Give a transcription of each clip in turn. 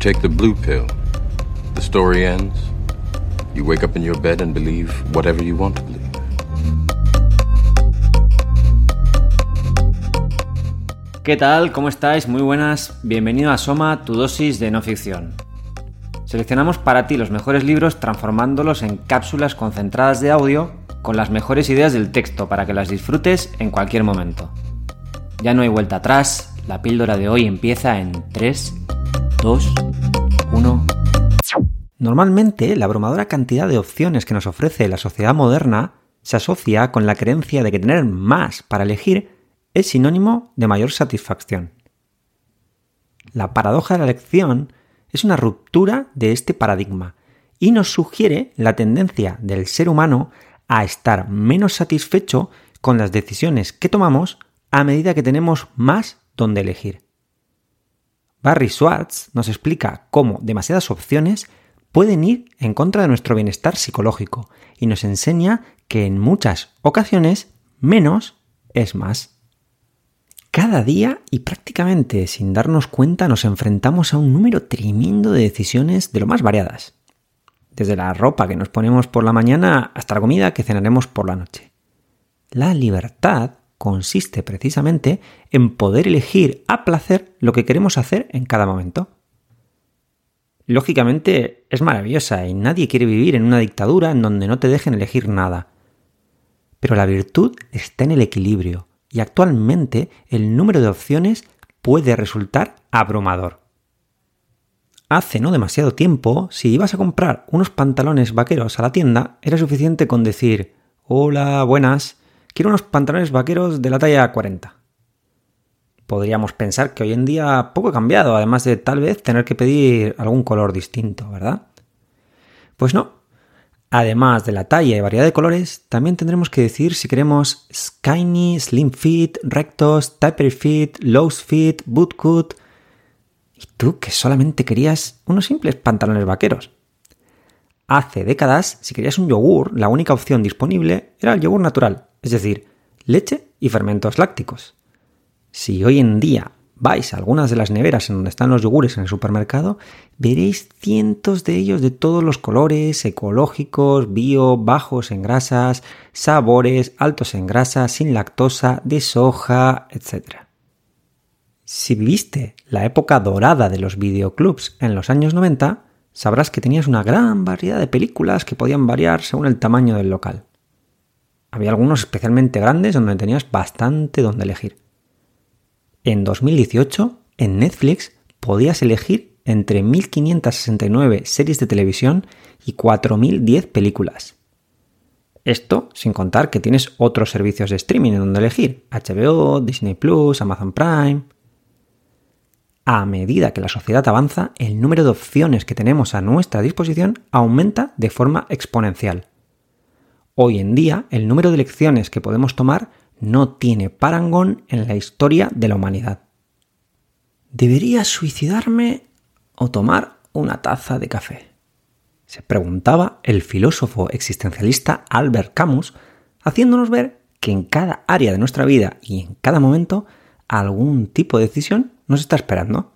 Take the blue pill. The story ends. You wake up in your bed and believe whatever you want to believe. ¿Qué tal? ¿Cómo estáis? Muy buenas. Bienvenido a Soma, tu dosis de no ficción. Seleccionamos para ti los mejores libros transformándolos en cápsulas concentradas de audio con las mejores ideas del texto para que las disfrutes en cualquier momento. Ya no hay vuelta atrás, la píldora de hoy empieza en 3, 2, 1. Normalmente, la abrumadora cantidad de opciones que nos ofrece la sociedad moderna se asocia con la creencia de que tener más para elegir es sinónimo de mayor satisfacción. La paradoja de la elección es una ruptura de este paradigma y nos sugiere la tendencia del ser humano a estar menos satisfecho con las decisiones que tomamos a medida que tenemos más donde elegir. Barry Schwartz nos explica cómo demasiadas opciones pueden ir en contra de nuestro bienestar psicológico y nos enseña que en muchas ocasiones menos es más. Cada día y prácticamente sin darnos cuenta nos enfrentamos a un número tremendo de decisiones de lo más variadas. Desde la ropa que nos ponemos por la mañana hasta la comida que cenaremos por la noche. La libertad consiste precisamente en poder elegir a placer lo que queremos hacer en cada momento. Lógicamente es maravillosa y nadie quiere vivir en una dictadura en donde no te dejen elegir nada. Pero la virtud está en el equilibrio, y actualmente el número de opciones puede resultar abrumador. Hace no demasiado tiempo, si ibas a comprar unos pantalones vaqueros a la tienda, era suficiente con decir Hola, buenas, quiero unos pantalones vaqueros de la talla 40. Podríamos pensar que hoy en día poco ha cambiado, además de tal vez tener que pedir algún color distinto, ¿verdad? Pues no, Además de la talla y variedad de colores, también tendremos que decir si queremos skinny, slim fit, rectos, taper fit, low fit, bootcut. Y tú que solamente querías unos simples pantalones vaqueros. Hace décadas, si querías un yogur, la única opción disponible era el yogur natural, es decir, leche y fermentos lácticos. Si hoy en día vais a algunas de las neveras en donde están los yogures en el supermercado, veréis cientos de ellos de todos los colores, ecológicos, bio, bajos en grasas, sabores, altos en grasa, sin lactosa, de soja, etc. Si viviste la época dorada de los videoclubs en los años 90, sabrás que tenías una gran variedad de películas que podían variar según el tamaño del local. Había algunos especialmente grandes donde tenías bastante donde elegir. En 2018, en Netflix, podías elegir entre 1.569 series de televisión y 4.010 películas. Esto sin contar que tienes otros servicios de streaming en donde elegir, HBO, Disney Plus, Amazon Prime. A medida que la sociedad avanza, el número de opciones que tenemos a nuestra disposición aumenta de forma exponencial. Hoy en día, el número de elecciones que podemos tomar no tiene parangón en la historia de la humanidad. ¿Debería suicidarme o tomar una taza de café? Se preguntaba el filósofo existencialista Albert Camus, haciéndonos ver que en cada área de nuestra vida y en cada momento algún tipo de decisión nos está esperando.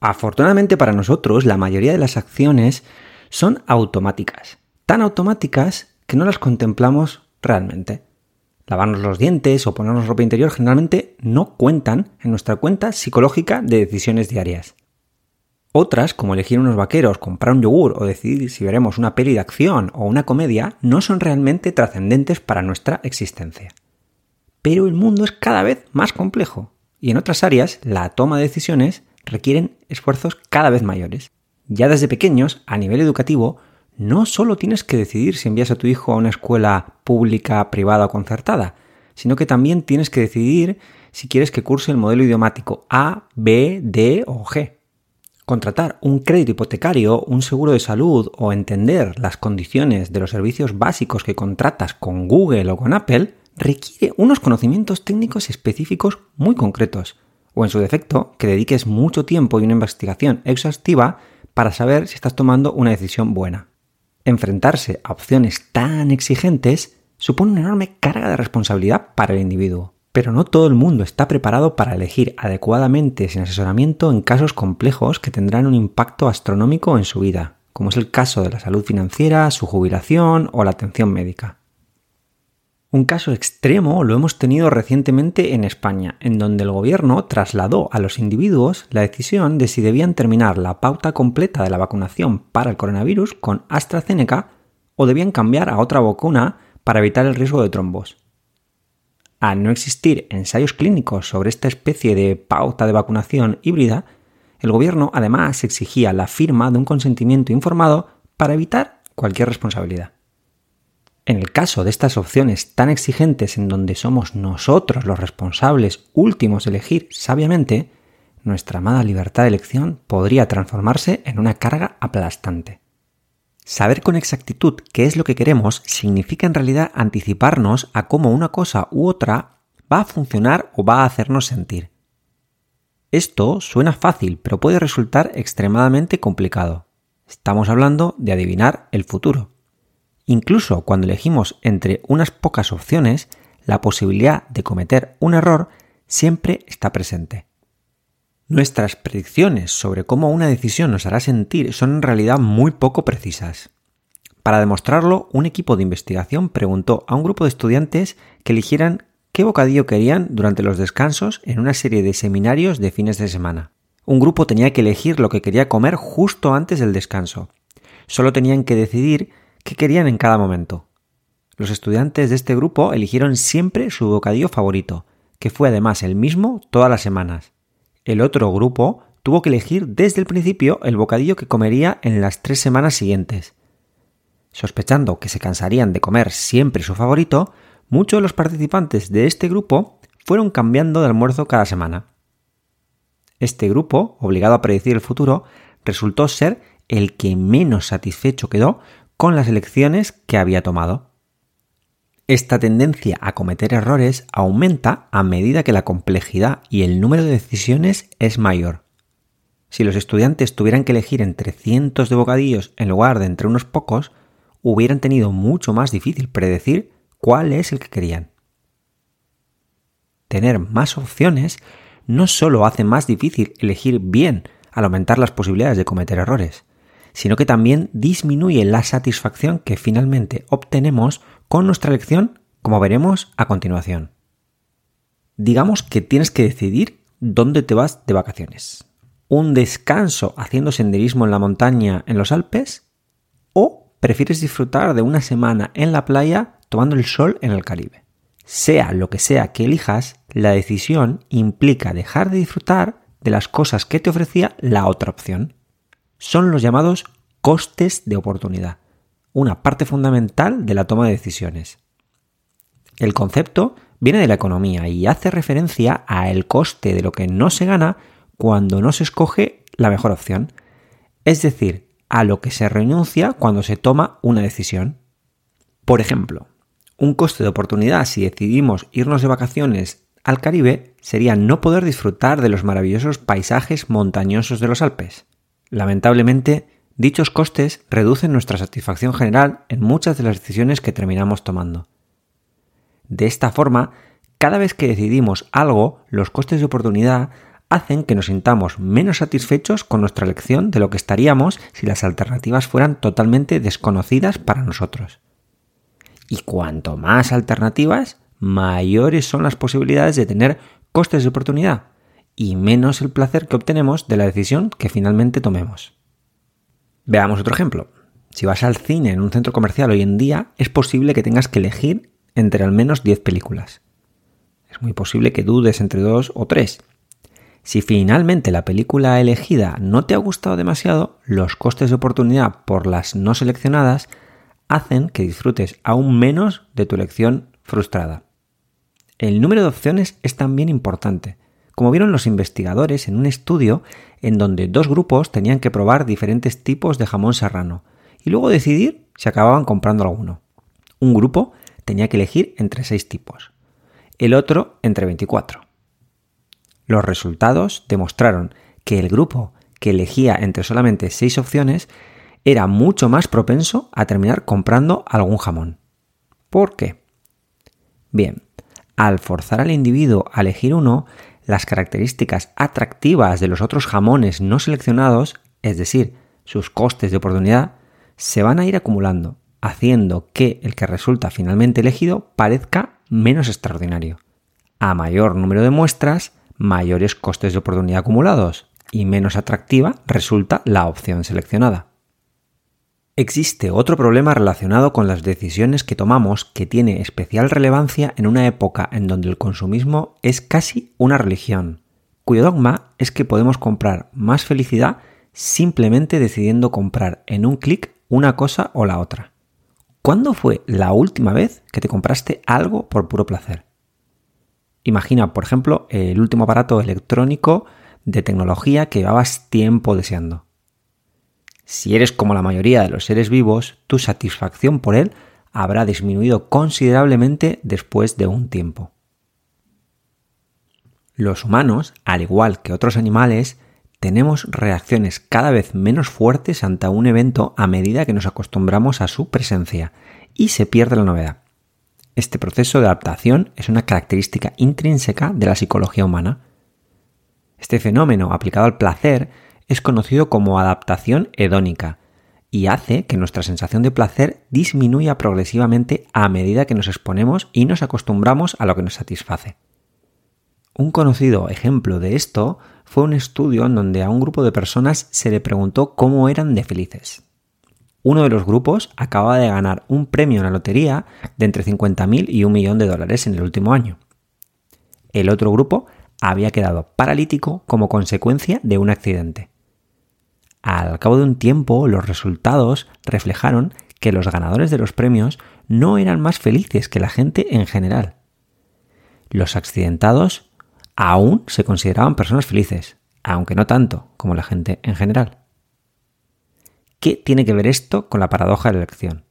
Afortunadamente para nosotros, la mayoría de las acciones son automáticas, tan automáticas que no las contemplamos realmente lavarnos los dientes o ponernos ropa interior generalmente no cuentan en nuestra cuenta psicológica de decisiones diarias. Otras, como elegir unos vaqueros, comprar un yogur o decidir si veremos una peli de acción o una comedia, no son realmente trascendentes para nuestra existencia. Pero el mundo es cada vez más complejo y en otras áreas la toma de decisiones requieren esfuerzos cada vez mayores. Ya desde pequeños, a nivel educativo, no solo tienes que decidir si envías a tu hijo a una escuela pública, privada o concertada, sino que también tienes que decidir si quieres que curse el modelo idiomático A, B, D o G. Contratar un crédito hipotecario, un seguro de salud o entender las condiciones de los servicios básicos que contratas con Google o con Apple requiere unos conocimientos técnicos específicos muy concretos, o en su defecto, que dediques mucho tiempo y una investigación exhaustiva para saber si estás tomando una decisión buena. Enfrentarse a opciones tan exigentes supone una enorme carga de responsabilidad para el individuo. Pero no todo el mundo está preparado para elegir adecuadamente sin asesoramiento en casos complejos que tendrán un impacto astronómico en su vida, como es el caso de la salud financiera, su jubilación o la atención médica. Un caso extremo lo hemos tenido recientemente en España, en donde el gobierno trasladó a los individuos la decisión de si debían terminar la pauta completa de la vacunación para el coronavirus con AstraZeneca o debían cambiar a otra vacuna para evitar el riesgo de trombos. Al no existir ensayos clínicos sobre esta especie de pauta de vacunación híbrida, el gobierno además exigía la firma de un consentimiento informado para evitar cualquier responsabilidad. En el caso de estas opciones tan exigentes en donde somos nosotros los responsables últimos de elegir sabiamente, nuestra amada libertad de elección podría transformarse en una carga aplastante. Saber con exactitud qué es lo que queremos significa en realidad anticiparnos a cómo una cosa u otra va a funcionar o va a hacernos sentir. Esto suena fácil, pero puede resultar extremadamente complicado. Estamos hablando de adivinar el futuro. Incluso cuando elegimos entre unas pocas opciones, la posibilidad de cometer un error siempre está presente. Nuestras predicciones sobre cómo una decisión nos hará sentir son en realidad muy poco precisas. Para demostrarlo, un equipo de investigación preguntó a un grupo de estudiantes que eligieran qué bocadillo querían durante los descansos en una serie de seminarios de fines de semana. Un grupo tenía que elegir lo que quería comer justo antes del descanso. Solo tenían que decidir qué querían en cada momento. Los estudiantes de este grupo eligieron siempre su bocadillo favorito, que fue además el mismo todas las semanas. El otro grupo tuvo que elegir desde el principio el bocadillo que comería en las tres semanas siguientes. Sospechando que se cansarían de comer siempre su favorito, muchos de los participantes de este grupo fueron cambiando de almuerzo cada semana. Este grupo, obligado a predecir el futuro, resultó ser el que menos satisfecho quedó con las elecciones que había tomado. Esta tendencia a cometer errores aumenta a medida que la complejidad y el número de decisiones es mayor. Si los estudiantes tuvieran que elegir entre cientos de bocadillos en lugar de entre unos pocos, hubieran tenido mucho más difícil predecir cuál es el que querían. Tener más opciones no solo hace más difícil elegir bien al aumentar las posibilidades de cometer errores, sino que también disminuye la satisfacción que finalmente obtenemos con nuestra elección, como veremos a continuación. Digamos que tienes que decidir dónde te vas de vacaciones. ¿Un descanso haciendo senderismo en la montaña en los Alpes? ¿O prefieres disfrutar de una semana en la playa tomando el sol en el Caribe? Sea lo que sea que elijas, la decisión implica dejar de disfrutar de las cosas que te ofrecía la otra opción son los llamados costes de oportunidad, una parte fundamental de la toma de decisiones. El concepto viene de la economía y hace referencia a el coste de lo que no se gana cuando no se escoge la mejor opción, es decir, a lo que se renuncia cuando se toma una decisión. Por ejemplo, un coste de oportunidad si decidimos irnos de vacaciones al Caribe sería no poder disfrutar de los maravillosos paisajes montañosos de los Alpes. Lamentablemente, dichos costes reducen nuestra satisfacción general en muchas de las decisiones que terminamos tomando. De esta forma, cada vez que decidimos algo, los costes de oportunidad hacen que nos sintamos menos satisfechos con nuestra elección de lo que estaríamos si las alternativas fueran totalmente desconocidas para nosotros. Y cuanto más alternativas, mayores son las posibilidades de tener costes de oportunidad, y menos el placer que obtenemos de la decisión que finalmente tomemos. Veamos otro ejemplo. Si vas al cine en un centro comercial hoy en día, es posible que tengas que elegir entre al menos 10 películas. Es muy posible que dudes entre dos o tres. Si finalmente la película elegida no te ha gustado demasiado, los costes de oportunidad por las no seleccionadas hacen que disfrutes aún menos de tu elección frustrada. El número de opciones es también importante, como vieron los investigadores en un estudio en donde dos grupos tenían que probar diferentes tipos de jamón serrano y luego decidir si acababan comprando alguno. Un grupo tenía que elegir entre seis tipos, el otro entre 24. Los resultados demostraron que el grupo que elegía entre solamente seis opciones era mucho más propenso a terminar comprando algún jamón. ¿Por qué? Bien, al forzar al individuo a elegir uno, las características atractivas de los otros jamones no seleccionados, es decir, sus costes de oportunidad, se van a ir acumulando, haciendo que el que resulta finalmente elegido parezca menos extraordinario. A mayor número de muestras, mayores costes de oportunidad acumulados y menos atractiva resulta la opción seleccionada. Existe otro problema relacionado con las decisiones que tomamos que tiene especial relevancia en una época en donde el consumismo es casi una religión, cuyo dogma es que podemos comprar más felicidad simplemente decidiendo comprar en un clic una cosa o la otra. ¿Cuándo fue la última vez que te compraste algo por puro placer? Imagina, por ejemplo, el último aparato electrónico de tecnología que llevabas tiempo deseando. Si eres como la mayoría de los seres vivos, tu satisfacción por él habrá disminuido considerablemente después de un tiempo. Los humanos, al igual que otros animales, tenemos reacciones cada vez menos fuertes ante un evento a medida que nos acostumbramos a su presencia y se pierde la novedad. Este proceso de adaptación es una característica intrínseca de la psicología humana. Este fenómeno aplicado al placer es conocido como adaptación hedónica y hace que nuestra sensación de placer disminuya progresivamente a medida que nos exponemos y nos acostumbramos a lo que nos satisface. Un conocido ejemplo de esto fue un estudio en donde a un grupo de personas se le preguntó cómo eran de felices. Uno de los grupos acababa de ganar un premio en la lotería de entre 50.000 y un millón de dólares en el último año. El otro grupo había quedado paralítico como consecuencia de un accidente. Al cabo de un tiempo, los resultados reflejaron que los ganadores de los premios no eran más felices que la gente en general. Los accidentados aún se consideraban personas felices, aunque no tanto como la gente en general. ¿Qué tiene que ver esto con la paradoja de la elección?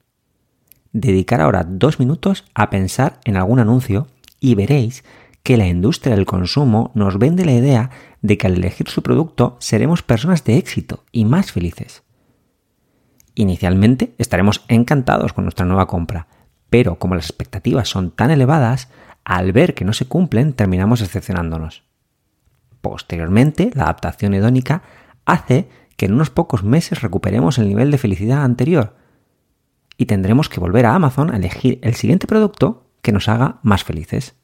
Dedicar ahora dos minutos a pensar en algún anuncio y veréis que la industria del consumo nos vende la idea de que al elegir su producto seremos personas de éxito y más felices. Inicialmente estaremos encantados con nuestra nueva compra, pero como las expectativas son tan elevadas, al ver que no se cumplen terminamos decepcionándonos. Posteriormente, la adaptación hedónica hace que en unos pocos meses recuperemos el nivel de felicidad anterior y tendremos que volver a Amazon a elegir el siguiente producto que nos haga más felices.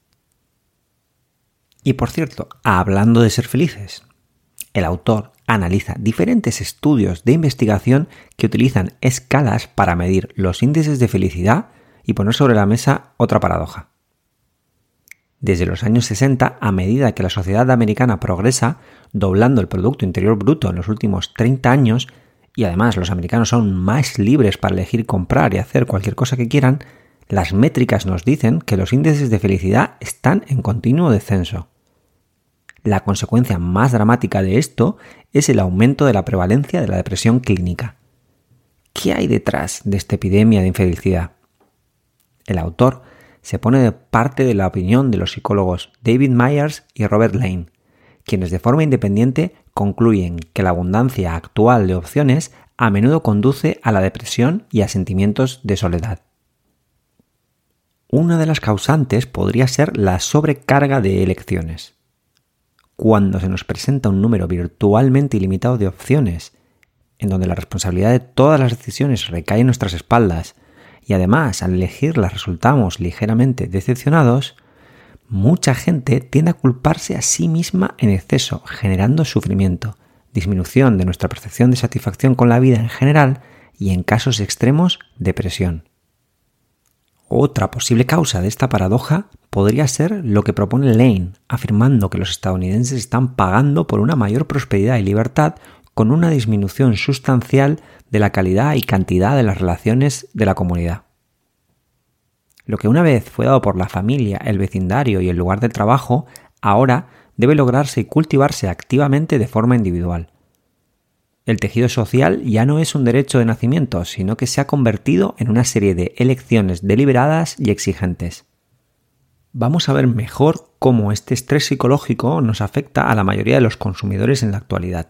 Y por cierto, hablando de ser felices, el autor analiza diferentes estudios de investigación que utilizan escalas para medir los índices de felicidad y poner sobre la mesa otra paradoja. Desde los años 60, a medida que la sociedad americana progresa, doblando el Producto Interior Bruto en los últimos 30 años, y además los americanos son más libres para elegir comprar y hacer cualquier cosa que quieran, las métricas nos dicen que los índices de felicidad están en continuo descenso. La consecuencia más dramática de esto es el aumento de la prevalencia de la depresión clínica. ¿Qué hay detrás de esta epidemia de infelicidad? El autor se pone de parte de la opinión de los psicólogos David Myers y Robert Lane, quienes de forma independiente concluyen que la abundancia actual de opciones a menudo conduce a la depresión y a sentimientos de soledad. Una de las causantes podría ser la sobrecarga de elecciones cuando se nos presenta un número virtualmente ilimitado de opciones, en donde la responsabilidad de todas las decisiones recae en nuestras espaldas, y además al elegirlas resultamos ligeramente decepcionados, mucha gente tiende a culparse a sí misma en exceso, generando sufrimiento, disminución de nuestra percepción de satisfacción con la vida en general y en casos extremos, depresión. Otra posible causa de esta paradoja podría ser lo que propone Lane, afirmando que los estadounidenses están pagando por una mayor prosperidad y libertad con una disminución sustancial de la calidad y cantidad de las relaciones de la comunidad. Lo que una vez fue dado por la familia, el vecindario y el lugar de trabajo, ahora debe lograrse y cultivarse activamente de forma individual. El tejido social ya no es un derecho de nacimiento, sino que se ha convertido en una serie de elecciones deliberadas y exigentes. Vamos a ver mejor cómo este estrés psicológico nos afecta a la mayoría de los consumidores en la actualidad.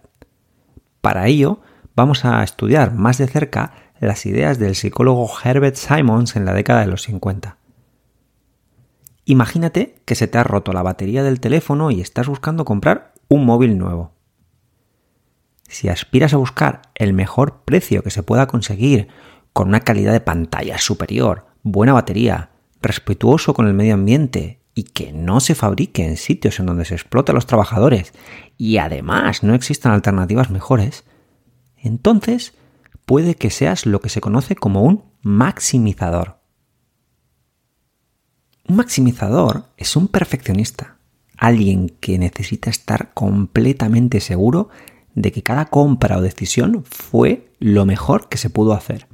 Para ello, vamos a estudiar más de cerca las ideas del psicólogo Herbert Simons en la década de los 50. Imagínate que se te ha roto la batería del teléfono y estás buscando comprar un móvil nuevo. Si aspiras a buscar el mejor precio que se pueda conseguir, con una calidad de pantalla superior, buena batería, respetuoso con el medio ambiente y que no se fabrique en sitios en donde se explota a los trabajadores y además no existan alternativas mejores, entonces puede que seas lo que se conoce como un maximizador. Un maximizador es un perfeccionista, alguien que necesita estar completamente seguro de que cada compra o decisión fue lo mejor que se pudo hacer.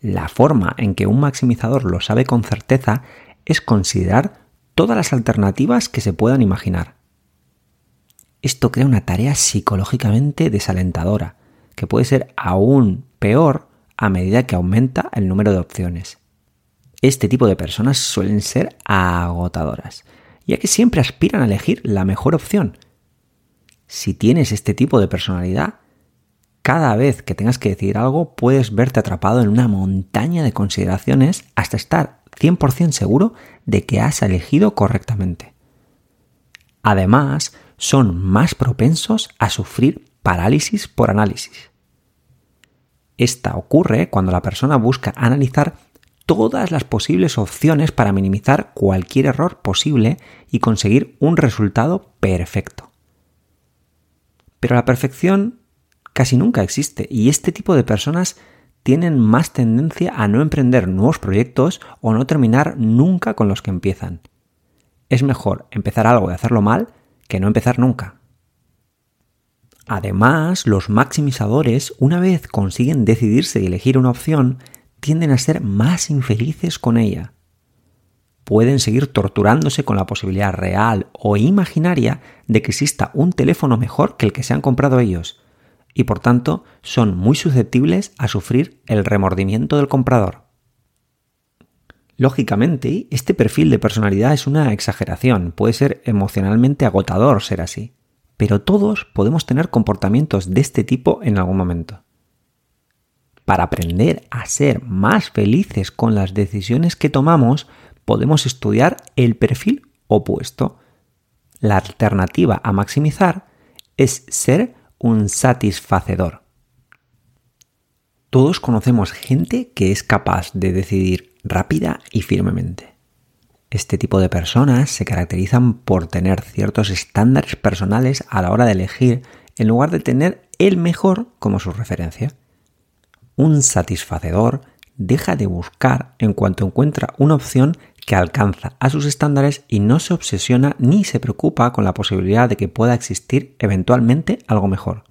La forma en que un maximizador lo sabe con certeza es considerar todas las alternativas que se puedan imaginar. Esto crea una tarea psicológicamente desalentadora, que puede ser aún peor a medida que aumenta el número de opciones. Este tipo de personas suelen ser agotadoras, ya que siempre aspiran a elegir la mejor opción, si tienes este tipo de personalidad, cada vez que tengas que decir algo puedes verte atrapado en una montaña de consideraciones hasta estar 100% seguro de que has elegido correctamente. Además, son más propensos a sufrir parálisis por análisis. Esta ocurre cuando la persona busca analizar todas las posibles opciones para minimizar cualquier error posible y conseguir un resultado perfecto. Pero la perfección casi nunca existe y este tipo de personas tienen más tendencia a no emprender nuevos proyectos o no terminar nunca con los que empiezan. Es mejor empezar algo y hacerlo mal que no empezar nunca. Además, los maximizadores, una vez consiguen decidirse y elegir una opción, tienden a ser más infelices con ella pueden seguir torturándose con la posibilidad real o imaginaria de que exista un teléfono mejor que el que se han comprado ellos, y por tanto son muy susceptibles a sufrir el remordimiento del comprador. Lógicamente, este perfil de personalidad es una exageración, puede ser emocionalmente agotador ser así, pero todos podemos tener comportamientos de este tipo en algún momento. Para aprender a ser más felices con las decisiones que tomamos, podemos estudiar el perfil opuesto. La alternativa a maximizar es ser un satisfacedor. Todos conocemos gente que es capaz de decidir rápida y firmemente. Este tipo de personas se caracterizan por tener ciertos estándares personales a la hora de elegir en lugar de tener el mejor como su referencia. Un satisfacedor deja de buscar en cuanto encuentra una opción que alcanza a sus estándares y no se obsesiona ni se preocupa con la posibilidad de que pueda existir eventualmente algo mejor.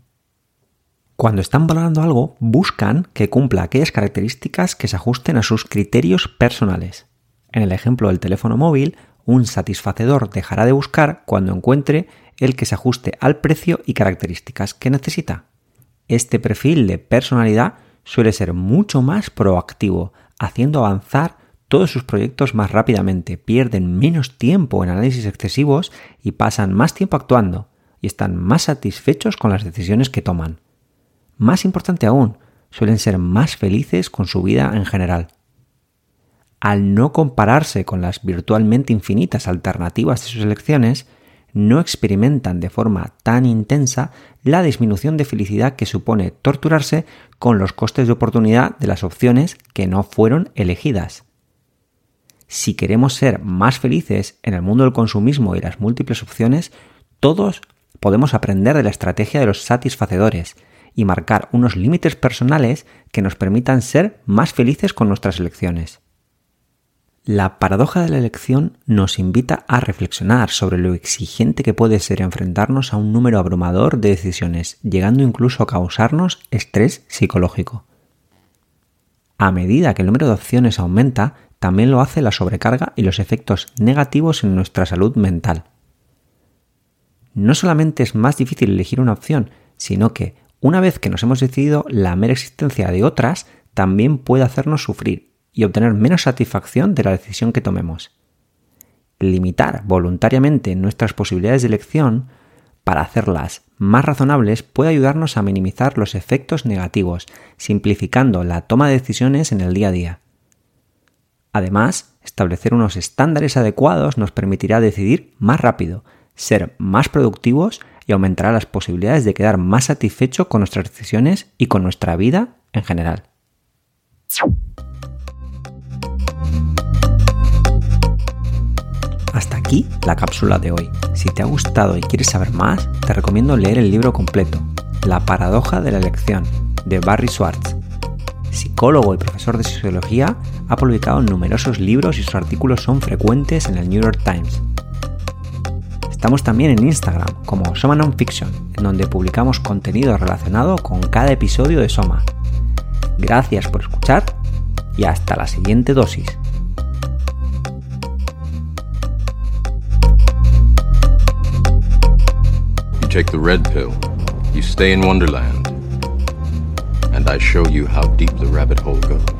Cuando están valorando algo, buscan que cumpla aquellas características que se ajusten a sus criterios personales. En el ejemplo del teléfono móvil, un satisfacedor dejará de buscar cuando encuentre el que se ajuste al precio y características que necesita. Este perfil de personalidad suele ser mucho más proactivo, haciendo avanzar todos sus proyectos más rápidamente, pierden menos tiempo en análisis excesivos y pasan más tiempo actuando, y están más satisfechos con las decisiones que toman. Más importante aún, suelen ser más felices con su vida en general. Al no compararse con las virtualmente infinitas alternativas de sus elecciones, no experimentan de forma tan intensa la disminución de felicidad que supone torturarse con los costes de oportunidad de las opciones que no fueron elegidas si queremos ser más felices en el mundo del consumismo y las múltiples opciones, todos podemos aprender de la estrategia de los satisfacedores y marcar unos límites personales que nos permitan ser más felices con nuestras elecciones. La paradoja de la elección nos invita a reflexionar sobre lo exigente que puede ser enfrentarnos a un número abrumador de decisiones, llegando incluso a causarnos estrés psicológico. A medida que el número de opciones aumenta, también lo hace la sobrecarga y los efectos negativos en nuestra salud mental. No solamente es más difícil elegir una opción, sino que una vez que nos hemos decidido, la mera existencia de otras también puede hacernos sufrir y obtener menos satisfacción de la decisión que tomemos. Limitar voluntariamente nuestras posibilidades de elección para hacerlas más razonables puede ayudarnos a minimizar los efectos negativos, simplificando la toma de decisiones en el día a día. Además, establecer unos estándares adecuados nos permitirá decidir más rápido, ser más productivos y aumentará las posibilidades de quedar más satisfecho con nuestras decisiones y con nuestra vida en general. Aquí la cápsula de hoy. Si te ha gustado y quieres saber más, te recomiendo leer el libro completo, La paradoja de la elección, de Barry Schwartz. Psicólogo y profesor de sociología, ha publicado numerosos libros y sus artículos son frecuentes en el New York Times. Estamos también en Instagram como Soma Nonfiction, en donde publicamos contenido relacionado con cada episodio de Soma. Gracias por escuchar y hasta la siguiente dosis. Take the red pill, you stay in Wonderland, and I show you how deep the rabbit hole goes.